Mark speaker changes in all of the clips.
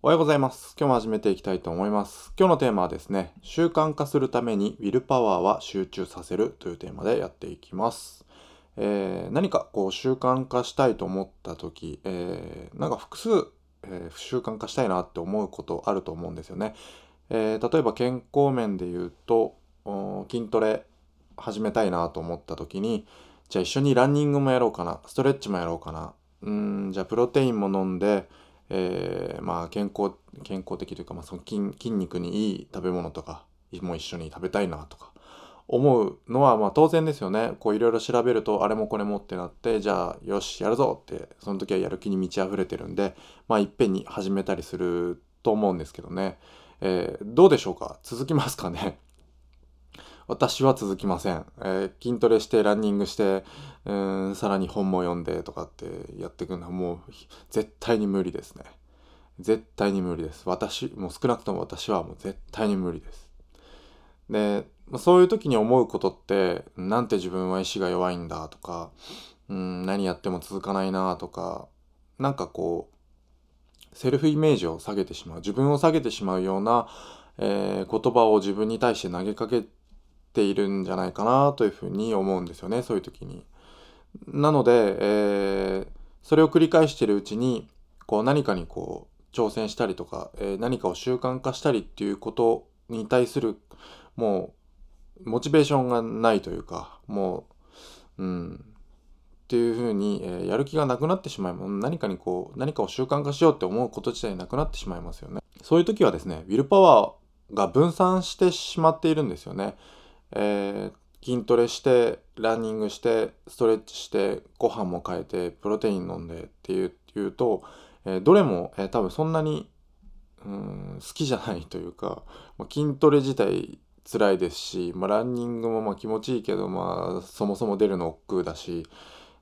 Speaker 1: おはようございます。今日も始めていきたいと思います。今日のテーマはですね、習慣化するためにウィルパワーは集中させるというテーマでやっていきます。えー何かこう習慣化したいと思った時、えーなんか複数、えー習慣化したいなって思うことあると思うんですよね。えー例えば健康面で言うと、筋トレ始めたいなと思った時に、じゃあ一緒にランニングもやろうかな、ストレッチもやろうかな、うん、じゃあプロテインも飲んで、えーまあ健康健康的というか、まあ、その筋筋肉にいい食べ物とかも一緒に食べたいなとか思うのはまあ当然ですよね。こういろいろ調べるとあれもこれもってなってじゃあよしやるぞってその時はやる気に満ち溢れてるんでまあいっぺんに始めたりすると思うんですけどね、えーどうでしょうか？続きますかね？私は続きません、えー筋トレしてランニングしてうーんさらに本も読んでとかってやっていくのはもう絶対に無理ですね。絶対に無理です。私もう少なくとも私はもう絶対に無理です。でまそういう時に思うことってなんて自分は意志が弱いんだとかうん何やっても続かないなとかなんかこうセルフイメージを下げてしまう。自分を下げてしまうような、えー言葉を自分に対して投げかけているんじゃないかなというふうに思うんですよねそういう時に。なので、えーそれを繰り返しているうちにこう何かにこう挑戦したりとか、えー何かを習慣化したりっていうことに対するもうモチベーションがないというかもううんっていうふうに、えーやる気がなくなってしまいます。何かにこう何かを習慣化しようって思うこと自体なくなってしまいますよね。そういう時はですねウィルパワーが分散してしまっているんですよね、えー筋トレしてランニングしてストレッチしてご飯も変えてプロテイン飲んでっていういうと、えーどれも、えー多分そんなにうん好きじゃないというか、まあ筋トレ自体辛いですし、まあ、ランニングもま気持ちいいけど、まあ、そもそも出るの億劫だし、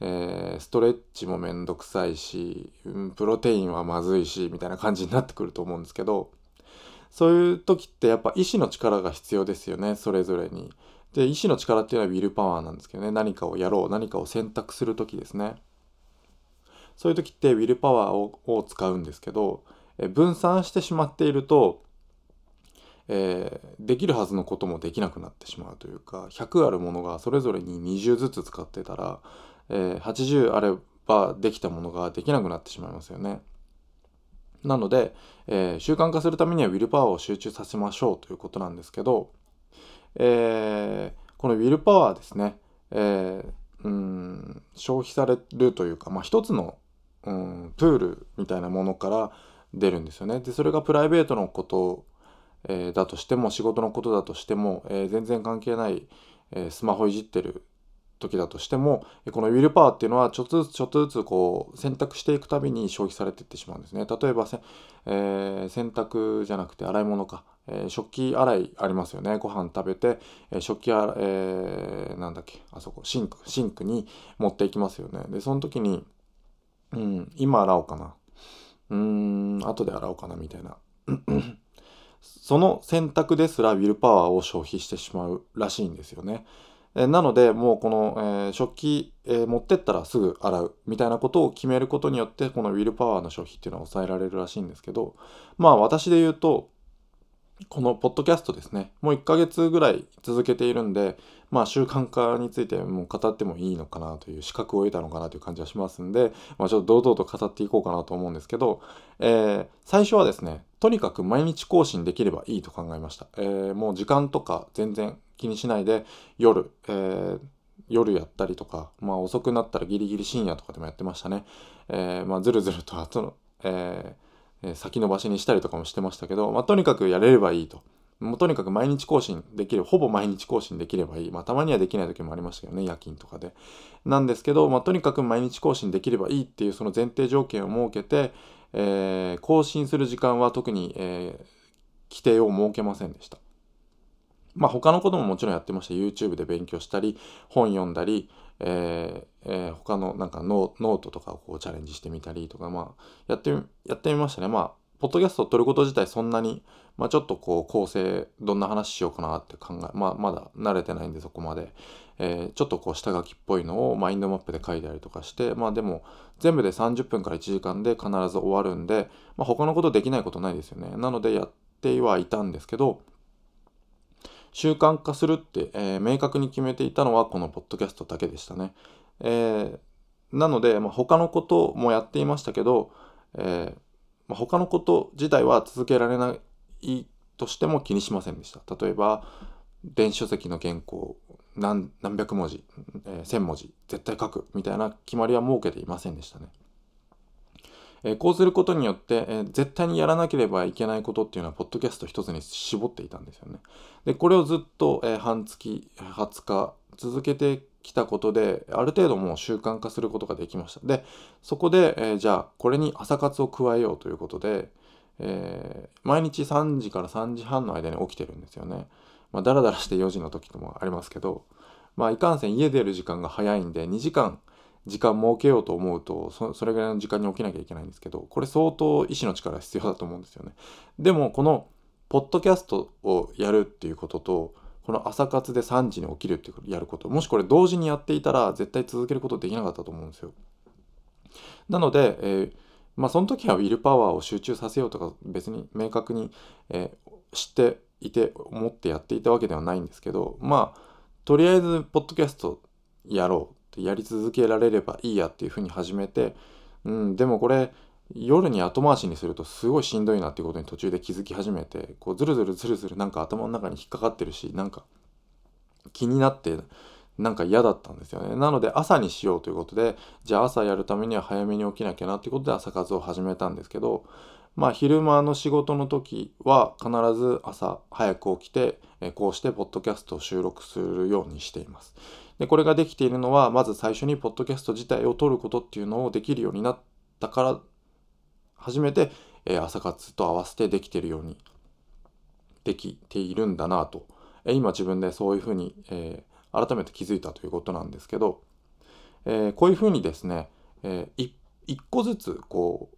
Speaker 1: えーストレッチもめんどくさいし、うんプロテインはまずいしみたいな感じになってくると思うんですけどそういう時ってやっぱ意志の力が必要ですよねそれぞれに。で意志の力っていうのはウィルパワーなんですけどね何かをやろう何かを選択する時ですね。そういう時ってウィルパワーをを使うんですけどえ分散してしまっていると、えーできるはずのこともできなくなってしまうというか100あるものがそれぞれに20ずつ使ってたら、えー80あればできたものができなくなってしまいますよね。なので、えー習慣化するためにはウィルパワーを集中させましょうということなんですけど、えーこのウィルパワーですね、えーうん消費されるというか、まあ、一つの、うん、プールみたいなものから出るんですよね。でそれがプライベートのこと、えだとしても仕事のことだとしても、えー全然関係ない、えースマホいじってる時だとしてもこのウィルパワーっていうのはちょっとずつちょっとずつこう選択していくたびに消費されていってしまうんですね。例えばせ、えー洗濯じゃなくて洗い物か、えー食器洗いありますよねご飯食べて、えー食器洗い、えーなんだっけあそこシンクシンクに持っていきますよね。でその時に、うん、今洗おうかなうーん後で洗おうかなみたいな その選択ですら willpower を消費してしまうらしいんですよね。えなのでもうこの、えー食器、えー持ってったらすぐ洗うみたいなことを決めることによってこの willpower の消費っていうのは抑えられるらしいんですけどまあ私で言うとこのポッドキャストですね。もう1ヶ月ぐらい続けているんでまあ習慣化についてもう語ってもいいのかなという資格を得たのかなという感じはしますんで、まあ、ちょっと堂々と語っていこうかなと思うんですけど、えー最初はですねとにかく毎日更新できればいいと考えました、えーもう時間とか全然気にしないで夜、えー夜やったりとか、まあ、遅くなったらギリギリ深夜とかでもやってましたね、えーまあ、ずるずると後の、えーえ先延ばしにしたりとかもしてましたけど、まあ、とにかくやれればいいと。もうとにかく毎日更新できる、ほぼ毎日更新できればいい。まあ、たまにはできない時もありましたけどね、夜勤とかで。なんですけど、まあ、とにかく毎日更新できればいいっていうその前提条件を設けて、えー更新する時間は特に、えー規定を設けませんでした。まあ他のことももちろんやってました YouTube で勉強したり本読んだり、えーえー他のなんかノートとかをこうチャレンジしてみたりとかまあやってやってみましたね。まあポッドキャストを撮ること自体そんなに、まあ、ちょっとこう構成どんな話しようかなって考え、まあ、まだ慣れてないんでそこまで、えー、ちょっとこう下書きっぽいのをマインドマップで書いたりとかしてまあでも全部で30分から1時間で必ず終わるんで、まあ、他のことできないことないですよね。なのでやってはいたんですけど習慣化するって、えー、明確に決めていたのはこのポッドキャストだけでしたね。えー、なので、まあ、他のこともやっていましたけど、えーまあ、他のこと自体は続けられないとしても気にしませんでした。例えば、電子書籍の原稿何百文字、えー、千文字絶対書くみたいな決まりは設けていませんでしたね。えー、こうすることによって、えー、絶対にやらなければいけないことっていうのは、ポッドキャスト一つに絞っていたんですよね。で、これをずっと、えー、半月、20日続けてきたことで、ある程度もう習慣化することができました。で、そこで、えじゃあ、これに朝活を加えようということで、え毎日3時から3時半の間に起きてるんですよね。まあ、だらだらして4時の時ともありますけど、まあ、いかんせん家出る時間が早いんで、2時間時間設けようと思うとそ、それぐらいの時間に起きなきゃいけないんですけど、これ相当意志の力必要だと思うんですよね。でも、この、ポッドキャストをやるっていうことと、この朝活で3時に起きるってやること、もしこれ同時にやっていたら、絶対続けることできなかったと思うんですよ。なので、えー、まあ、その時はウィルパワーを集中させようとか、別に明確に、えー、知っていて思ってやっていたわけではないんですけどまあとりあえずポッドキャストやろうやり続けられればいいやっていうふうに始めて、うん、でもこれ夜に後回しにするとすごいしんどいなっていうことに途中で気づき始めてこうずるずるずるずるなんか頭の中に引っかかってるしなんか気になってなんか嫌だったんですよね。なので朝にしようということでじゃあ朝やるためには早めに起きなきゃなっていうことで朝活を始めたんですけどまあ昼間の仕事の時は必ず朝早く起きて、こうしてポッドキャストを収録するようにしています。でこれができているのはまず最初にポッドキャスト自体を撮ることっていうのをできるようになったから初めて、え朝活と合わせてできているようにできているんだなと、え今自分でそういうふうに、えー、改めて気づいたということなんですけど、えー、こういうふうにですね、えー、一個ずつこう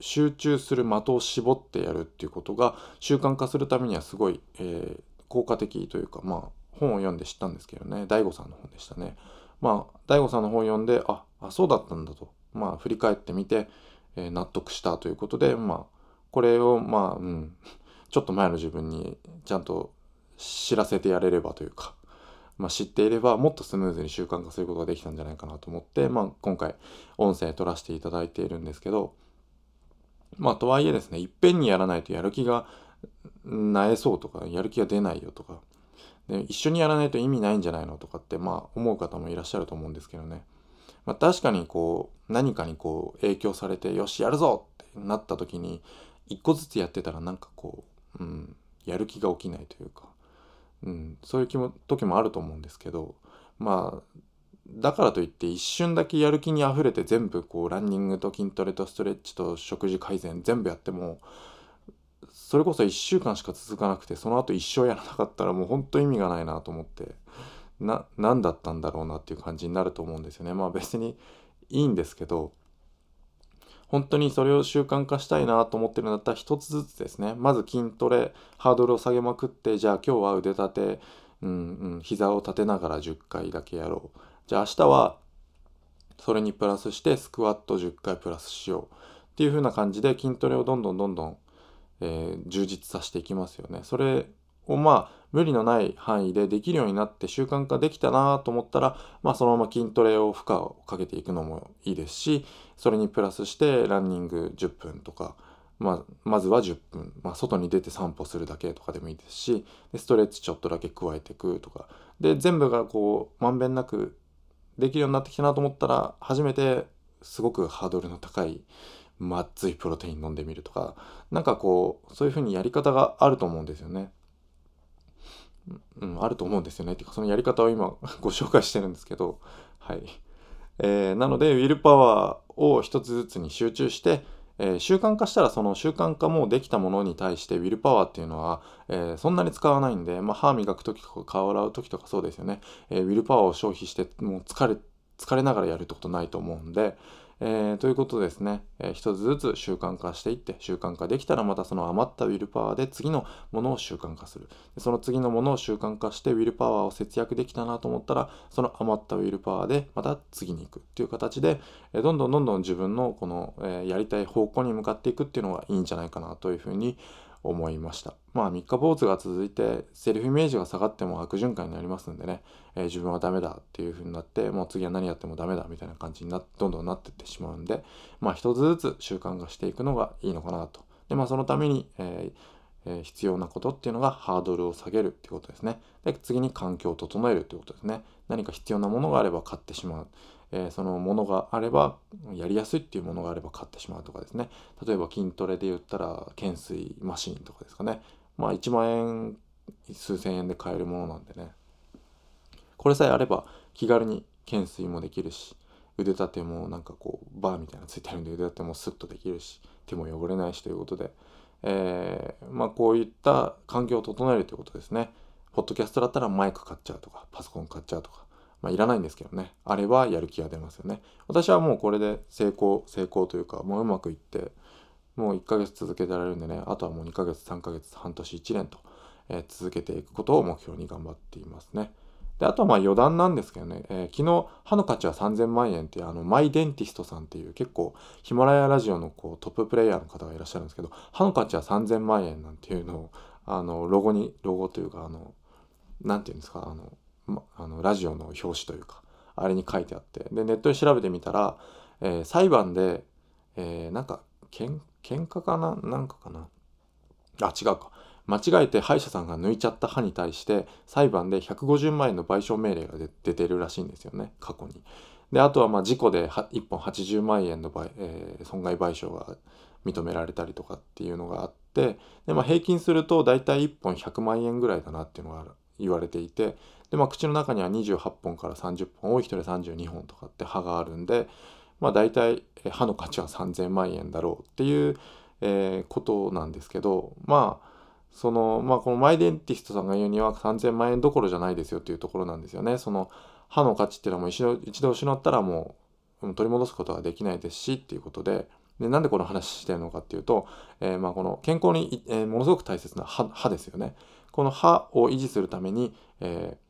Speaker 1: 集中する的を絞ってやるっていうことが習慣化するためにはすごい、えー、効果的というかまあ本を読んで知ったんですけどね。DAIGO さんの本でしたね。まあ DAIGO さんの本を読んでああそうだったんだと。まあ振り返ってみて、えー、納得したということでまあこれをまあうん。ちょっと前の自分にちゃんと知らせてやれればというかまあ、知っていればもっとスムーズに習慣化することができたんじゃないかなと思って、まあ、今回音声取らせていただいているんですけどまあとはいえですねいっぺんにやらないとやる気がなえそうとかやる気が出ないよとかで一緒にやらないと意味ないんじゃないのとかってまあ思う方もいらっしゃると思うんですけどね、まあ、確かにこう何かにこう影響されてよしやるぞってなった時に一個ずつやってたらなんかこう、うん、やる気が起きないというか、うん、そういう気も時もあると思うんですけどまあだからといって一瞬だけやる気にあふれて全部こうランニングと筋トレとストレッチと食事改善全部やってもそれこそ1週間しか続かなくてその後一生やらなかったらもうほんと意味がないなと思ってな何だったんだろうなっていう感じになると思うんですよね。まあ別にいいんですけど本当にそれを習慣化したいなと思ってるんだったら一つずつですね。まず筋トレハードルを下げまくってじゃあ今日は腕立てうんうん膝を立てながら10回だけやろう。じゃあ明日はそれにプラスしてスクワット10回プラスしよう。っていう風な感じで筋トレをどんどんどんどん、えー、充実させていきますよね。それをまあ無理のない範囲でできるようになって習慣化できたなと思ったら、まあ、そのまま筋トレを負荷をかけていくのもいいですしそれにプラスしてランニング10分とか、まあ、まずは10分、まあ、外に出て散歩するだけとかでもいいですしでストレッチちょっとだけ加えていくとかで全部がこうまんべんなくできるようになってきたなと思ったら初めてすごくハードルの高いまっついプロテイン飲んでみるとかなんかこうそういうふうにやり方があると思うんですよね。うん、あると思うんですよね。っていうかそのやり方を今 ご紹介してるんですけどはい。えー、なのでウィルパワーを一つずつに集中してえー、習慣化したらその習慣化もできたものに対してウィルパワーっていうのは、えー、そんなに使わないんで、まあ、歯磨く時とか顔洗う時とかそうですよね、えー、ウィルパワーを消費してもう疲れ疲れながらやるってことないと思うんで、えー、ということですね、えー、一つずつ習慣化していって習慣化できたらまたその余ったウィルパワーで次のものを習慣化する。でその次のものを習慣化してウィルパワーを節約できたなと思ったらその余ったウィルパワーでまた次に行く。っていう形で、えー、どんどんどんどん自分のこの、えやりたい方向に向かっていくっていうのがいいんじゃないかなというふうに思いました。まあ三日坊主が続いてセルフイメージが下がっても悪循環になりますんでね、えー、自分はダメだっていう風になってもう次は何やってもダメだみたいな感じになどんどんなってってしまうんでまあ一つずつ習慣化していくのがいいのかなと。でまあそのために、えー、必要なことっていうのがハードルを下げるっていうことですね。で次に環境を整えるっていうことですね。何か必要なものがあれば買ってしまう。えー、そのものがあればやりやすいっていうものがあれば買ってしまうとかですね。例えば筋トレで言ったら懸垂マシンとかですかね。まあ1万円数千円で買えるものなんでね。これさえあれば気軽に懸垂もできるし腕立てもなんかこうバーみたいなのついてるんで腕立てもスッとできるし手も汚れないしということで、えー、まあこういった環境を整えるということですね。ポッドキャストだったらマイク買っちゃうとかパソコン買っちゃうとか。まあ、いらないんですけどね。あればやる気が出ますよね。私はもうこれで成功成功というかもううまくいってもう1ヶ月続けてられるんでね。あとはもう2ヶ月3ヶ月半年1年と、えー、続けていくことを目標に頑張っていますね。であとはまあ余談なんですけどね、えー、昨日歯の価値は3000万円っていうあのマイデンティストさんっていう結構ヒマラヤラジオのこうトッププレイヤーの方がいらっしゃるんですけど歯の価値は3000万円なんていうのをあのロゴにロゴというかあの何て言うんですかあの、あのラジオの表紙というかあれに書いてあって。でネットで調べてみたら、えー、裁判で、えー、なんかけん喧嘩かな？なんかかな？あ違うか。間違えて歯医者さんが抜いちゃった歯に対して裁判で150万円の賠償命令が出てるらしいんですよね過去に。であとはまあ事故で1本80万円の、えー、損害賠償が認められたりとかっていうのがあってで、まあ、平均すると大体1本100万円ぐらいだなっていうのが言われていてで、まあ、口の中には28本から30本多い人で32本とかって歯があるんで、まあ、大体歯の価値は3000万円だろうっていう、えー、ことなんですけどまあそのまあこのマイデンティストさんが言うには3000万円どころじゃないですよっていうところなんですよね。その歯の価値っていうのはもう一度一度失ったらもう取り戻すことはできないですしっていうことででなんでこの話してるのかっていうと、えー、まあこの健康に、えー、ものすごく大切な歯歯ですよね。この歯を維持するために、えー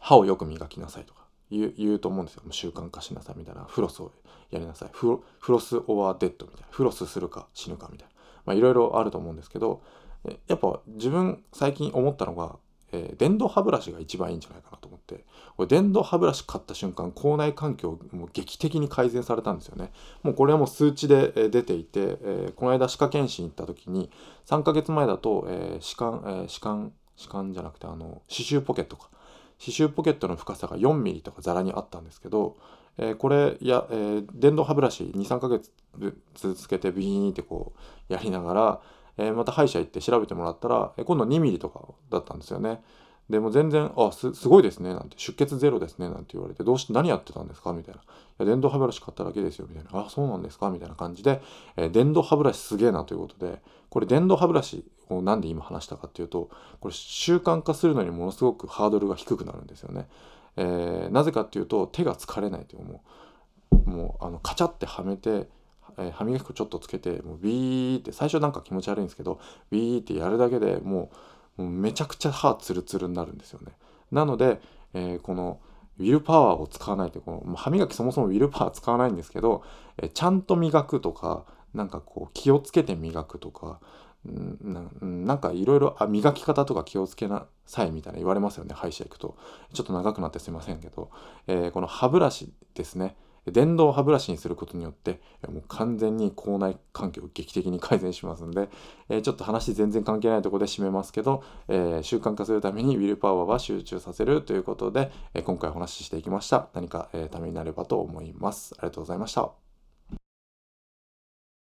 Speaker 1: 歯をよく磨きなさいとか言う言うと思うんですよ。習慣化しなさいみたいな。フロスをやりなさい。フロス・オア・デッドみたいな。フロスするか死ぬかみたいな。まあいろいろあると思うんですけど、やっぱ自分最近思ったのが、えー、電動歯ブラシが一番いいんじゃないかなと思って、これ電動歯ブラシ買った瞬間、口内環境も劇的に改善されたんですよね。もうこれはもう数値で出ていて、えー、この間歯科検診行った時に、3ヶ月前だと、えー、歯間、えー、歯間、歯間じゃなくて、あの、歯周ポケットか。刺繍ポケットの深さが 4mm とかざらにあったんですけど、えー、これや、えー、電動歯ブラシ23ヶ月続けてビーンってこうやりながら、えー、また歯医者行って調べてもらったら、え今度 2mm とかだったんですよね。でも全然、あ、す、すごいですね、なんて、出血ゼロですね、なんて言われて、どうして、何やってたんですか？みたいな。いや、電動歯ブラシ買っただけですよ、みたいな。あ、そうなんですか？みたいな感じで、えー、電動歯ブラシすげえなということで、これ電動歯ブラシをなんで今話したかっていうと、これ習慣化するのにものすごくハードルが低くなるんですよね。えー、なぜかっていうと、手が疲れないという、もう、もう、あの、カチャってはめて、えー、歯磨き粉ちょっとつけて、もうビーって、最初なんか気持ち悪いんですけど、ビーってやるだけでもう、もうめちゃくちゃ歯ツルツルになるんですよね。なので、えー、このウィルパワーを使わないとこの歯磨きそもそもウィルパワー使わないんですけど、え、ちゃんと磨くとかなんかこう気をつけて磨くとかんなんかいろいろ磨き方とか気をつけなさいみたいな言われますよね歯医者行くと。ちょっと長くなってすいませんけど、えー、この歯ブラシですね。電動歯ブラシにすることによってもう完全に口内環境を劇的に改善しますんで、えー、ちょっと話全然関係ないところで締めますけど、えー、習慣化するためにウィルパワーは集中させるということで、え、今回お話ししていきました。何か、えためになればと思います。ありがとうございました。